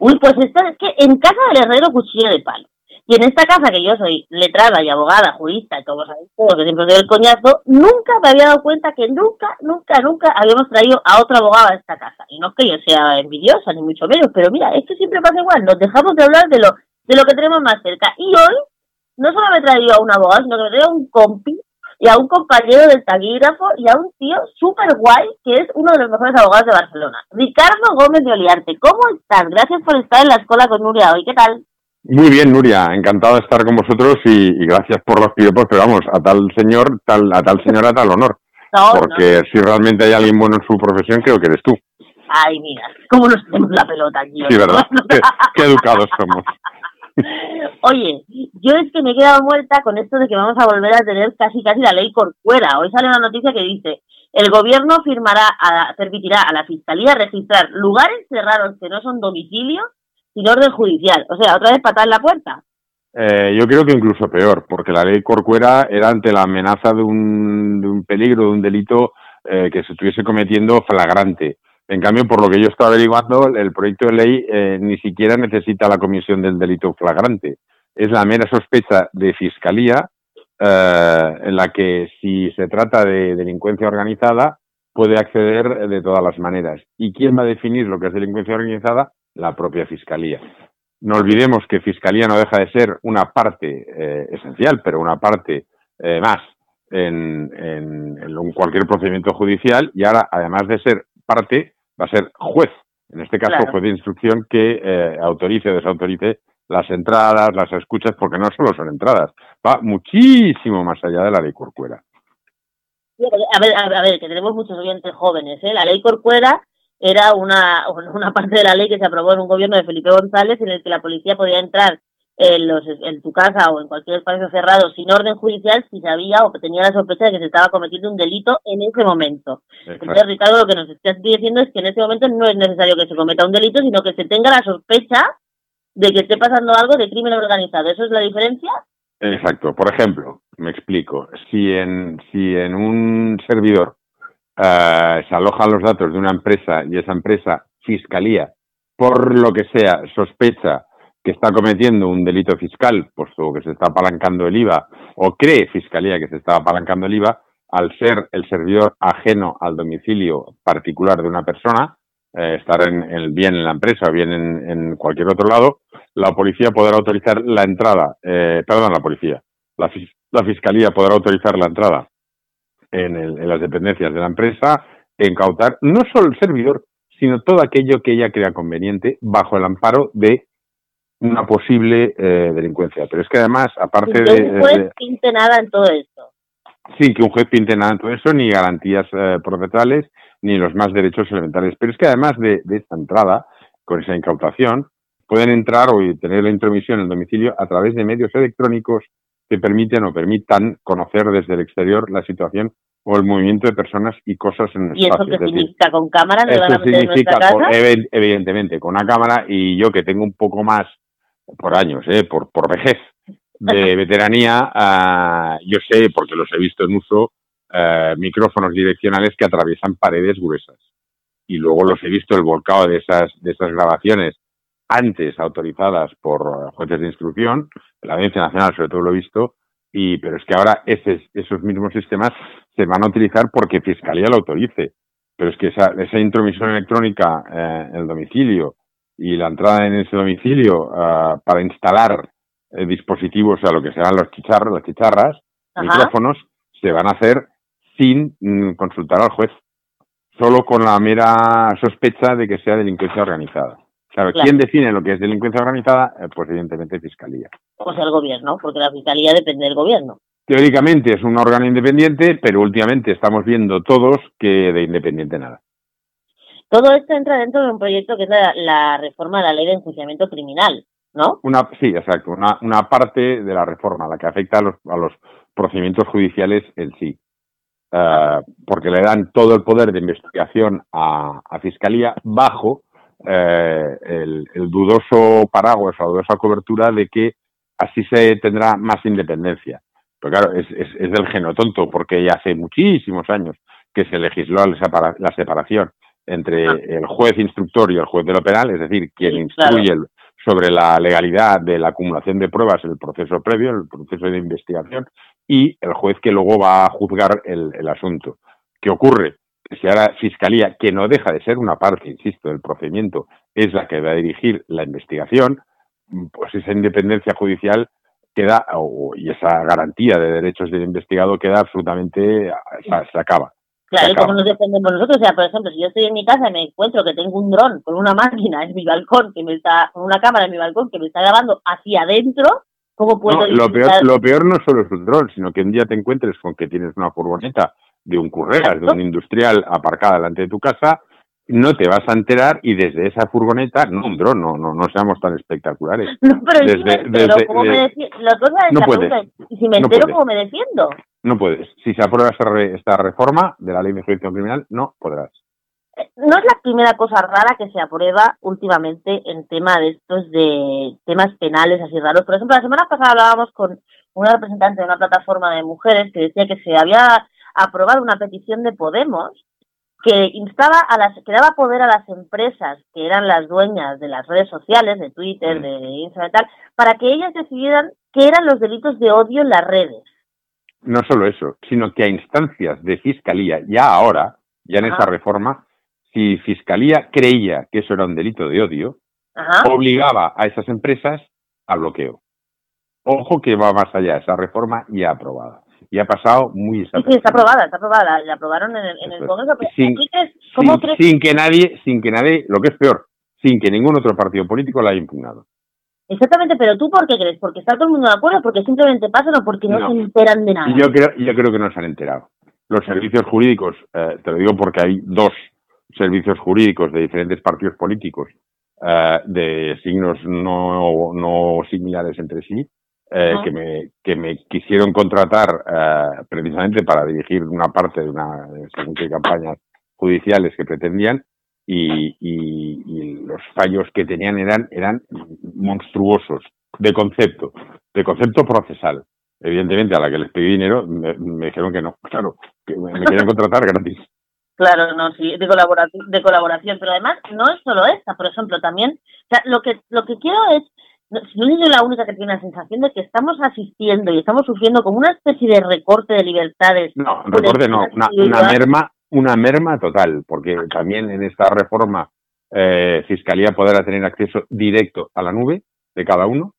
Uy, pues esto es que en casa del herrero cuchillo de palo. Y en esta casa, que yo soy letrada y abogada, jurista y todo, todo que siempre doy el coñazo, nunca me había dado cuenta que nunca, nunca, nunca habíamos traído a otro abogado a esta casa. Y no es que yo sea envidiosa, ni mucho menos, pero mira, esto siempre pasa igual, nos dejamos de hablar de lo, de lo que tenemos más cerca. Y hoy, no solo me he traído a un abogado, sino que me he traído a un compi y a un compañero del taquígrafo y a un tío súper guay que es uno de los mejores abogados de Barcelona. Ricardo Gómez de Oliarte, ¿cómo estás? Gracias por estar en la escuela con Nuria hoy, ¿qué tal? Muy bien, Nuria, encantado de estar con vosotros y, gracias por los piropos, pero vamos, a tal señor, tal, a tal señora, tal honor. porque si realmente hay alguien bueno en su profesión, creo que eres tú. Ay, mira, cómo nos tenemos la pelota aquí. Sí, ¿verdad? qué educados somos. Oye, yo es que me he quedado muerta con esto de que vamos a volver a tener casi casi la ley corcuera. Hoy sale una noticia que dice, el gobierno firmará a, permitirá a la fiscalía registrar lugares cerrados que no son domicilios sin orden judicial. O sea, otra vez patar la puerta. Eh, yo creo que incluso peor, porque la ley corcuera era ante la amenaza de un, de un peligro, de un delito eh, que se estuviese cometiendo flagrante. En cambio, por lo que yo estaba averiguando, el proyecto de ley eh, ni siquiera necesita la comisión del delito flagrante. Es la mera sospecha de fiscalía eh, en la que si se trata de delincuencia organizada puede acceder de todas las maneras. ¿Y quién va a definir lo que es delincuencia organizada? La propia fiscalía. No olvidemos que fiscalía no deja de ser una parte eh, esencial, pero una parte más en, en cualquier procedimiento judicial y ahora, además de ser parte, va a ser juez, en este caso juez de instrucción que eh, autorice o desautorice las entradas, las escuchas, porque no solo son entradas, va muchísimo más allá de la ley Corcuera. A ver, a ver, que tenemos muchos oyentes jóvenes, ¿eh? La ley Corcuera era una, una parte de la ley que se aprobó en un gobierno de Felipe González en el que la policía podía entrar en, los, en tu casa o en cualquier espacio cerrado sin orden judicial si sabía o tenía la sospecha de que se estaba cometiendo un delito en ese momento. Entonces, Ricardo, lo que nos estás diciendo es que en ese momento no es necesario que se cometa un delito, sino que se tenga la sospecha de que esté pasando algo de crimen organizado. ¿Eso es la diferencia? Exacto. Por ejemplo, me explico. Si en, si en un servidor eh, se alojan los datos de una empresa y esa empresa, fiscalía, por lo que sea, sospecha que está cometiendo un delito fiscal, puesto que se está apalancando el IVA, o cree Fiscalía que se está apalancando el IVA, al ser el servidor ajeno al domicilio particular de una persona, eh, estar en, el bien en la empresa o bien en, cualquier otro lado, la policía podrá autorizar la entrada, eh, perdón, la policía, la, la, fiscalía podrá autorizar la entrada en, en las dependencias de la empresa, incautar no solo el servidor, sino todo aquello que ella crea conveniente bajo el amparo de una posible eh, delincuencia. Pero es que además, aparte de... Que un juez pinte nada en todo esto. Sí, que un juez pinte nada en todo eso, ni garantías eh, procesales, ni los más derechos elementales. Pero es que además de, esta entrada, con esa incautación, pueden entrar o tener la intromisión en el domicilio a través de medios electrónicos que permiten o permitan conocer desde el exterior la situación o el movimiento de personas y cosas en el ¿Y espacio. ¿Y eso qué significa? ¿Con cámara? Eso significa, evidentemente, con una cámara y yo que tengo un poco más por años, ¿eh? por, por vejez de veteranía, uh, yo sé, porque los he visto en uso, uh, micrófonos direccionales que atraviesan paredes gruesas. Y luego los he visto el volcado de esas, de esas grabaciones antes autorizadas por jueces de instrucción, la Audiencia Nacional sobre todo lo he visto, y, pero es que ahora ese, esos mismos sistemas se van a utilizar porque Fiscalía lo autorice. Pero es que esa, esa intromisión electrónica eh, en el domicilio y la entrada en ese domicilio ah, para instalar eh, dispositivos, o sea, lo que serán los chicharros, las chicharras, micrófonos, se van a hacer sin mm, consultar al juez, solo con la mera sospecha de que sea delincuencia organizada. Claro, ¿quién define lo que es delincuencia organizada? Eh, pues evidentemente Fiscalía. O sea, el gobierno, porque la Fiscalía depende del gobierno. Teóricamente es un órgano independiente, pero últimamente estamos viendo todos que de independiente nada. Todo esto entra dentro de un proyecto que es la, reforma de la ley de enjuiciamiento criminal, ¿no? Una, sí, exacto. Una, una parte de la reforma, la que afecta a los, a los procedimientos judiciales en sí. Eh, porque le dan todo el poder de investigación a, Fiscalía bajo eh, el, dudoso paraguas o la dudosa cobertura de que así se tendrá más independencia. Pero claro, es, es, es del tonto, porque ya hace muchísimos años que se legisló la separación entre ah. el juez instructor y el juez de lo penal, es decir, quien instruye sobre la legalidad de la acumulación de pruebas en el proceso previo, el proceso de investigación, y el juez que luego va a juzgar el, el asunto. ¿Qué ocurre? Si ahora Fiscalía, que no deja de ser una parte, insisto, del procedimiento, es la que va a dirigir la investigación, pues esa independencia judicial queda, y esa garantía de derechos del investigado queda absolutamente, se, acaba. Claro, y como nos defendemos nosotros, o sea, por ejemplo, si yo estoy en mi casa y me encuentro que tengo un dron con una máquina en mi balcón, que me está, con una cámara en mi balcón que me está grabando hacia adentro, ¿cómo puedo lo peor, lo peor no solo es un dron, sino que un día te encuentres con que tienes una furgoneta de un curreras, de un industrial aparcada delante de tu casa no te vas a enterar y desde esa furgoneta, no un dron, no, no, no seamos tan espectaculares. No, pero desde, desde, ¿cómo me? La cosa es no la puedes, ¿y si me entero, cómo me defiendo? No puedes. Si se aprueba esta, reforma de la ley de juicio criminal, no podrás. Eh, no es la primera cosa rara que se aprueba últimamente en tema de estos de temas penales así raros. Por ejemplo, la semana pasada hablábamos con una representante de una plataforma de mujeres que decía que se había aprobado una petición de Podemos que instaba a las, que daba poder a las empresas que eran las dueñas de las redes sociales, de Twitter, de Instagram y tal, para que ellas decidieran qué eran los delitos de odio en las redes. No solo eso, sino que a instancias de fiscalía, ya ahora, ya en esa reforma, si fiscalía creía que eso era un delito de odio, obligaba a esas empresas a bloqueo. Ojo que va más allá, esa reforma ya aprobada y ha pasado muy Sí, sí, está aprobada, está aprobada, la, aprobaron en el, en el Congreso. sin, ¿cómo sin, crees? sin que nadie, sin que nadie, lo que es peor, sin que ningún otro partido político la haya impugnado. Exactamente, pero tú por qué crees? ¿Porque está todo el mundo de acuerdo? ¿Porque simplemente pasan o porque no, se enteran de nada? Yo creo, yo creo que no se han enterado. Los servicios jurídicos, eh, te lo digo porque hay dos servicios jurídicos de diferentes partidos políticos eh, de signos no, no similares entre sí, eh, que, me, que me quisieron contratar eh, precisamente para dirigir una parte de una qué campañas judiciales que pretendían y, y, los fallos que tenían eran, eran monstruosos de concepto, de concepto procesal. Evidentemente, a la que les pedí dinero, me, dijeron que no, claro, que me, querían contratar gratis. Claro, no, sí, de colaboración, de colaboración, pero además no es solo esta, por ejemplo, también, o sea, lo que, lo que quiero es no, si no soy la única que tiene la sensación de que estamos asistiendo y estamos sufriendo como una especie de recorte de libertades. No, recorte no, una, merma, una merma total, porque también en esta reforma eh, Fiscalía podrá tener acceso directo a la nube de cada uno.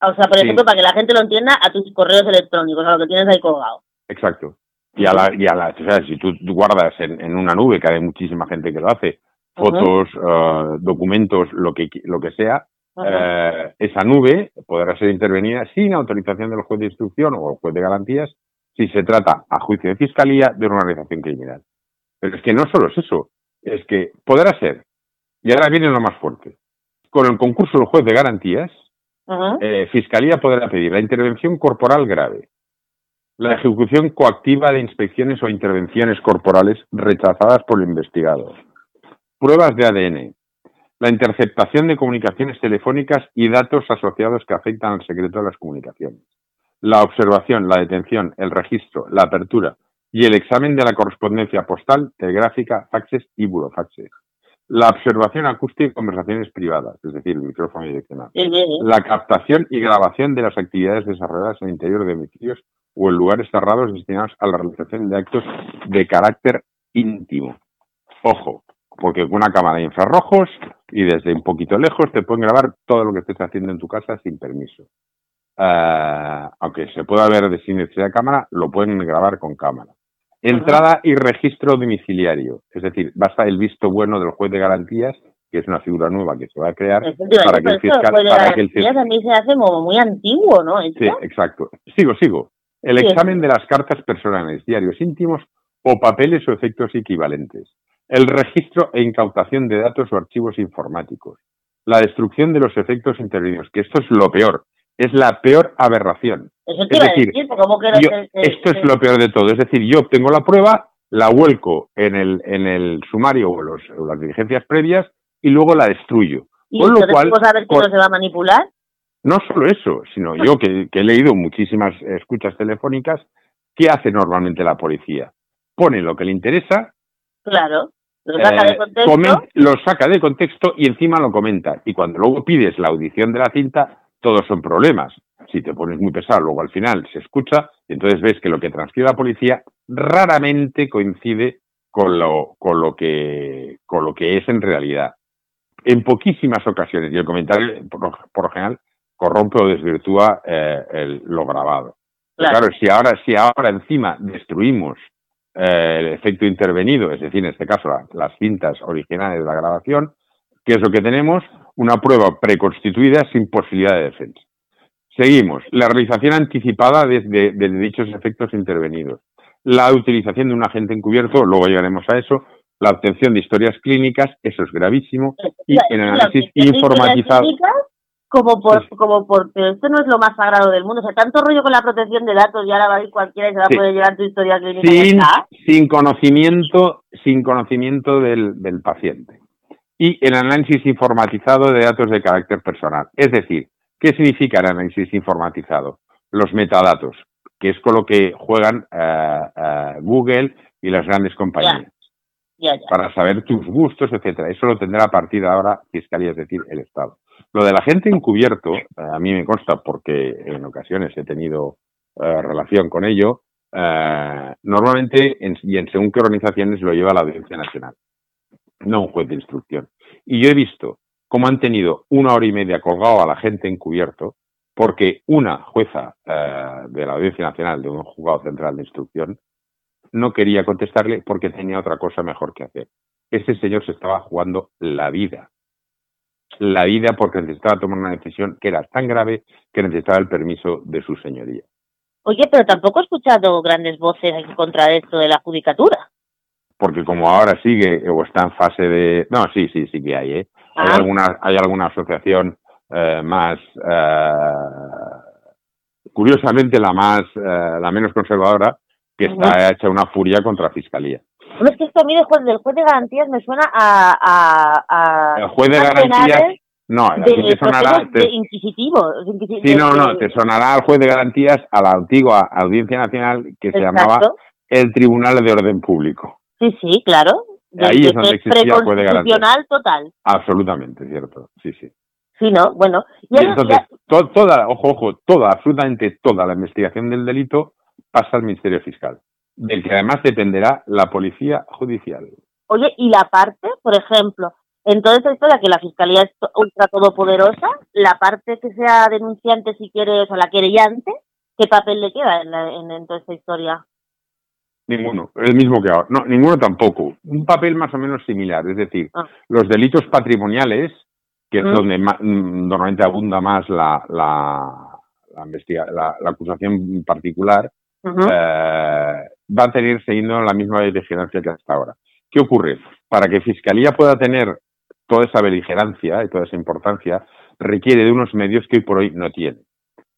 O sea, por ejemplo, para que la gente lo entienda, a tus correos electrónicos, a lo que tienes ahí colgado. Exacto. Y a la, y a la, o sea, si tú guardas en, en una nube, que hay muchísima gente que lo hace, fotos, uh, documentos, lo que, lo que sea, eh, esa nube podrá ser intervenida sin autorización del juez de instrucción o el juez de garantías si se trata, a juicio de fiscalía, de una organización criminal. Pero es que no solo es eso, es que podrá ser, y ahora viene lo más fuerte, con el concurso del juez de garantías, eh, Fiscalía podrá pedir la intervención corporal grave, la ejecución coactiva de inspecciones o intervenciones corporales rechazadas por el investigado, pruebas de ADN, la interceptación de comunicaciones telefónicas y datos asociados que afectan al secreto de las comunicaciones, la observación, la detención, el registro, la apertura y el examen de la correspondencia postal, telegráfica, faxes y burofaxes, la observación acústica y conversaciones privadas, es decir, el micrófono direccional, la captación y grabación de las actividades desarrolladas en el interior de domicilios o en lugares cerrados destinados a la realización de actos de carácter íntimo. Ojo, porque con una cámara de infrarrojos y desde un poquito lejos te pueden grabar todo lo que estés haciendo en tu casa sin permiso. Uh, aunque se pueda ver de sin necesidad de cámara, lo pueden grabar con cámara. Entrada y registro domiciliario, es decir, basta el visto bueno del juez de garantías, que es una figura nueva que se va a crear para que el fiscal... Para que el fiscal también se hace como muy antiguo, ¿no? Sí, exacto. Sigo, sigo. El examen de las cartas personales, diarios íntimos o papeles o efectos equivalentes el registro e incautación de datos o archivos informáticos, la destrucción de los efectos intervenidos, que esto es lo peor, es la peor aberración. es decir, esto es lo peor de todo, es decir, yo obtengo la prueba, la vuelco en el, en el sumario o, los, las diligencias previas y luego la destruyo. ¿Y con lo cual, saber que no se va a manipular? No solo eso, sino yo que, que he leído muchísimas escuchas telefónicas, ¿qué hace normalmente la policía? Pone lo que le interesa Claro Lo saca de contexto. lo saca de contexto y encima lo comenta. Y cuando luego pides la audición de la cinta, todos son problemas. Si te pones muy pesado, luego al final se escucha y entonces ves que lo que transcribe la policía raramente coincide con lo, con lo, que, con lo que es en realidad. En poquísimas ocasiones, y el comentario por, lo general corrompe o desvirtúa eh, lo grabado. Claro. si ahora, si ahora encima destruimos eh, el efecto intervenido, es decir, en este caso las cintas originales de la grabación, ¿qué es lo que tenemos? Una prueba preconstituida sin posibilidad de defensa. Seguimos. La realización anticipada de, dichos efectos intervenidos. La utilización de un agente encubierto, luego llegaremos a eso. La obtención de historias clínicas, eso es gravísimo. Y el análisis informatizado como por, como por, pero esto no es lo más sagrado del mundo. O sea, tanto rollo con la protección de datos y ahora va a ir cualquiera y se va a poder llevar tu historia clínica. Sin, sin conocimiento, sin conocimiento del, del paciente. Y el análisis informatizado de datos de carácter personal. Es decir, ¿qué significa el análisis informatizado? Los metadatos, que es con lo que juegan eh, eh, Google y las grandes compañías. Para saber tus gustos, etcétera. Eso lo tendrá a partir de ahora Fiscalía, es decir, el Estado. Lo de la gente encubierto, eh, a mí me consta porque en ocasiones he tenido eh, relación con ello, eh, normalmente y en según qué organizaciones lo lleva la Audiencia Nacional, no un juez de instrucción. Y yo he visto cómo han tenido una hora y media colgado a la gente encubierto porque una jueza de la Audiencia Nacional, de un juzgado central de instrucción, no quería contestarle porque tenía otra cosa mejor que hacer. Ese señor se estaba jugando la vida la vida porque necesitaba tomar una decisión que era tan grave que necesitaba el permiso de su señoría. Oye, pero tampoco he escuchado grandes voces en contra de esto de la judicatura. Porque como ahora sigue o está en fase de... No, sí, sí, sí que hay, ¿eh? Hay, ah. alguna, hay alguna asociación eh, más... Eh, curiosamente la más, eh, la menos conservadora, que está hecha una furia contra Fiscalía. es que esto a mí del juez, del juez de garantías me suena a... a, el juez de garantías... No, te sonará. inquisitivo, Sí, no, no, te sonará al juez de garantías a la antigua Audiencia Nacional que se llamaba el Tribunal de Orden Público. Sí, sí, claro. Ahí es donde existía el juez de garantías. total. Absolutamente, cierto. Sí, sí. Sí, no, bueno. Y, entonces, toda, ojo, ojo, toda, absolutamente toda la investigación del delito pasa al Ministerio Fiscal, del que además dependerá la Policía Judicial. Oye, y la parte, por ejemplo, en toda esta historia que la Fiscalía es ultra todopoderosa, la parte que sea denunciante, si quiere, o la querellante, ¿qué papel le queda en, toda esta historia? Ninguno, el mismo que ahora. No, ninguno tampoco. Un papel más o menos similar, es decir, ah. los delitos patrimoniales, que es mm. donde mm, normalmente abunda más la, la, la, la acusación particular, eh, va a tener siguiendo la misma vigilancia que hasta ahora. ¿Qué ocurre? Para que Fiscalía pueda tener toda esa beligerancia y toda esa importancia, requiere de unos medios que hoy por hoy no tiene.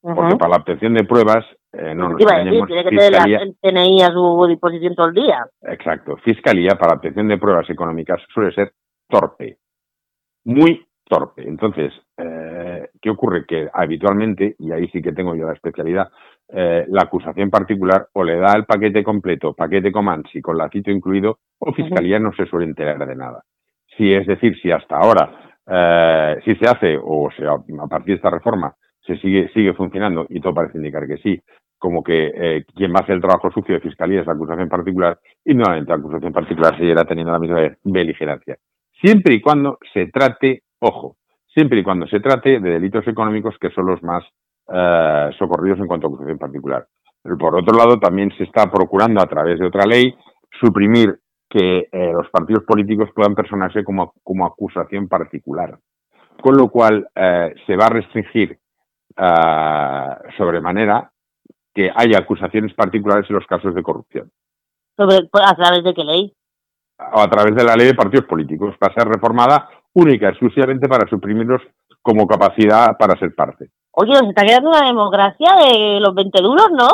Porque para la obtención de pruebas eh, no nos tiene que tener el TNI a su disposición todo el día. Exacto. Fiscalía para la obtención de pruebas económicas suele ser torpe. Muy torpe. Entonces, eh, ¿qué ocurre? Que habitualmente, y ahí sí que tengo yo la especialidad, eh, la acusación particular o le da el paquete completo, paquete Comansi con lacito incluido, o Fiscalía no se suele enterar de nada. Si es decir, si hasta ahora, eh, si se hace, o sea, a partir de esta reforma, se sigue, sigue funcionando, y todo parece indicar que sí, como que eh, quien va a hacer el trabajo sucio de Fiscalía es la acusación particular, y nuevamente la acusación particular seguirá teniendo la misma beligerancia. Siempre y cuando se trate, ojo, siempre y cuando se trate de delitos económicos que son los más eh, socorridos en cuanto a acusación particular. Pero por otro lado, también se está procurando a través de otra ley suprimir que eh, los partidos políticos puedan personarse como, como acusación particular. Con lo cual, eh, se va a restringir sobremanera que haya acusaciones particulares en los casos de corrupción. Sobre, ¿A través de qué ley? O a través de la ley de partidos políticos. Va a ser reformada única, exclusivamente para suprimirlos como capacidad para ser parte. Oye, nos está quedando una democracia de los 20 duros, ¿no?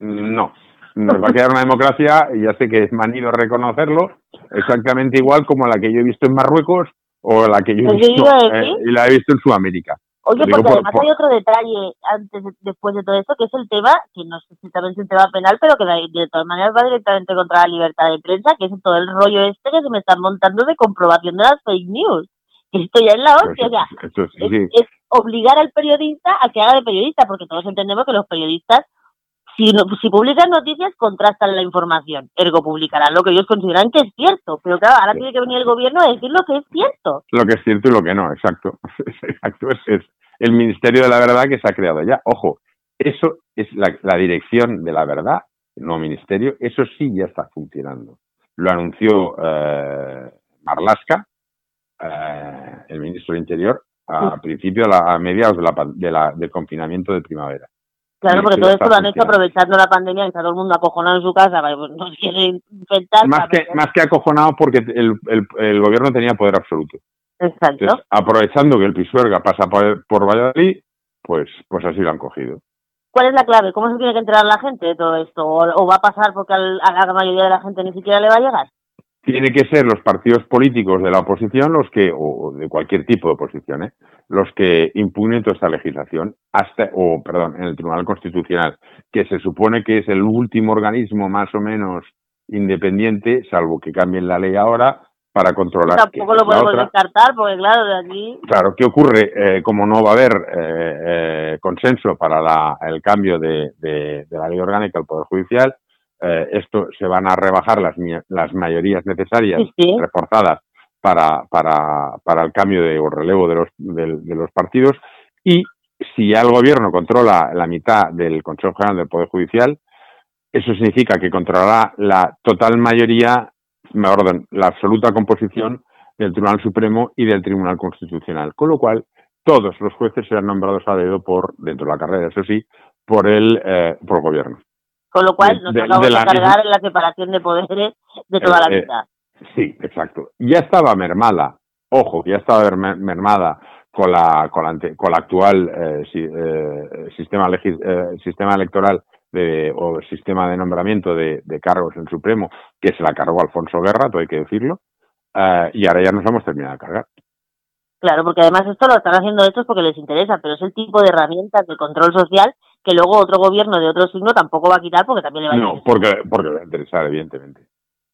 No, nos va a quedar una democracia, y ya sé que es manido reconocerlo, exactamente igual como la que yo he visto en Marruecos o la que yo he visto, eh, y la he visto en Sudamérica. Oye, porque además hay otro detalle antes, después de todo esto, que es el tema, que no sé si también es un tema penal, pero que de, todas maneras va directamente contra la libertad de prensa, que es todo el rollo este que se me están montando de comprobación de las fake news. Esto ya es la hostia, o sea, es, obligar al periodista a que haga de periodista, porque todos entendemos que los periodistas si, si publican noticias, contrastan la información. Ergo, publicarán lo que ellos consideran que es cierto. Pero claro, ahora tiene que venir el gobierno a decir lo que es cierto. Lo que es cierto y lo que no, exacto. exacto. Es, el Ministerio de la Verdad que se ha creado ya. Ojo, eso es la, dirección de la verdad, nuevo ministerio, eso sí ya está funcionando. Lo anunció eh, Marlaska, eh, el ministro del Interior, a principio, a mediados de la, del confinamiento de primavera. Claro, porque todo esto lo han hecho aprovechando la pandemia, que está todo el mundo acojonado en su casa, pues no quiere infectar. Más que, más que acojonado porque el, el, gobierno tenía poder absoluto. Exacto. aprovechando que el Pisuerga pasa por, por Valladolid, pues, pues así lo han cogido. ¿Cuál es la clave? ¿Cómo se tiene que enterar la gente de todo esto? ¿O, va a pasar porque a la mayoría de la gente ni siquiera le va a llegar? Tiene que ser los partidos políticos de la oposición los que, o de cualquier tipo de oposición, ¿eh? los que impugnen toda esta legislación, hasta, o perdón, en el Tribunal Constitucional, que se supone que es el último organismo más o menos independiente, salvo que cambien la ley ahora, para controlar. Tampoco lo podemos descartar, porque claro, de aquí. Claro, ¿qué ocurre? Eh, como no va a haber eh, eh, consenso para la, el cambio de, de, de la ley orgánica del Poder Judicial, eh, esto se van a rebajar las, las mayorías necesarias reforzadas para, para, para, el cambio de, o relevo de los, de, los partidos y si ya el gobierno controla la mitad del Consejo General del Poder Judicial, eso significa que controlará la total mayoría, orden, la absoluta composición del Tribunal Supremo y del Tribunal Constitucional. Con lo cual, todos los jueces serán nombrados a dedo por, dentro de la carrera, eso sí, por el, eh, por el gobierno. Con lo cual nos vamos a cargar en la separación de poderes de toda la vida. Eh, eh, sí, exacto. Ya estaba mermada, ojo, ya estaba mermada con la, con la, con la actual eh, sistema, sistema electoral de, o sistema de nombramiento de, cargos en Supremo, que se la cargó Alfonso Guerra, todo hay que decirlo, y ahora ya nos hemos terminado de cargar. Claro, porque además esto lo están haciendo estos porque les interesa, pero es el tipo de herramientas de control social que luego otro gobierno de otro signo tampoco va a quitar porque también le va a interesar. No, porque, porque le va a interesar, evidentemente.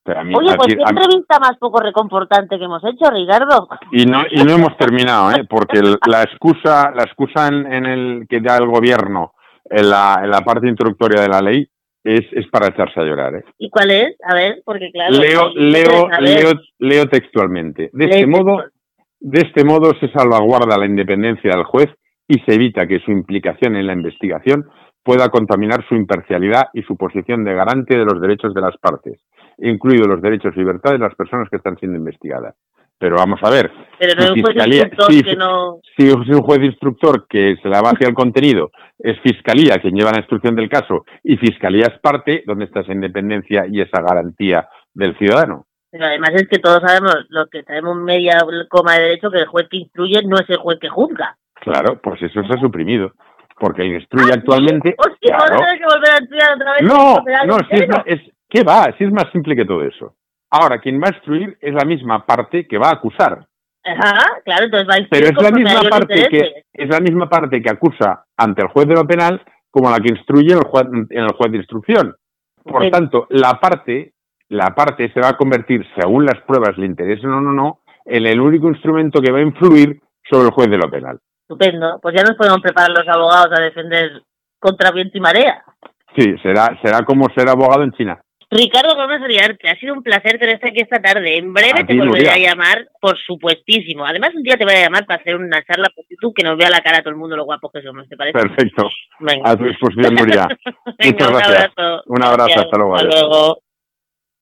Oye, pues qué entrevista más poco reconfortante que hemos hecho, Ricardo. Y no, y no hemos terminado, ¿eh? porque la excusa, la excusa en, el que da el gobierno en la, en la parte introductoria de la ley es, es para echarse a llorar. ¿eh? ¿Y cuál es? A ver, porque claro. Leo, leo, leo, leo textualmente. De este modo, de este modo se salvaguarda la independencia del juez y se evita que su implicación en la investigación pueda contaminar su imparcialidad y su posición de garante de los derechos de las partes, incluidos los derechos y libertades de las personas que están siendo investigadas. Pero vamos a ver, si, un juez instructor que se la base al contenido es fiscalía quien lleva la instrucción del caso y fiscalía es parte, ¿dónde está esa independencia y esa garantía del ciudadano? Pero además es que todos sabemos, los que sabemos media coma de derecho, que el juez que instruye no es el juez que juzga. Claro, pues eso se ha suprimido. Porque el instruye ah, actualmente. Hostia, claro. que volver a estudiar otra vez. No, no, si es, es, ¿qué va? Si es más simple que todo eso. Ahora, quien va a instruir es la misma parte que va a acusar. Ajá, claro, entonces va a Pero es la misma parte que es la misma parte que acusa ante el juez de lo penal como la que instruye en el juez, en el juez de instrucción. Por tanto, la parte la parte se va a convertir, según las pruebas le interesen o no, no, en el único instrumento que va a influir sobre el juez de lo penal. Estupendo. Pues ya nos podemos preparar los abogados a defender contra viento y marea. Sí, será, será como ser abogado en China. Ricardo Gómez Oriarte, ha sido un placer tenerte aquí esta tarde. En breve te volveré a llamar, por supuestísimo. Además, un día te voy a llamar para hacer una charla por tú que nos vea la cara a todo el mundo lo guapos que somos, ¿te parece? Perfecto. A tu disposición, Nuria. Muchas gracias. Un abrazo, hasta luego.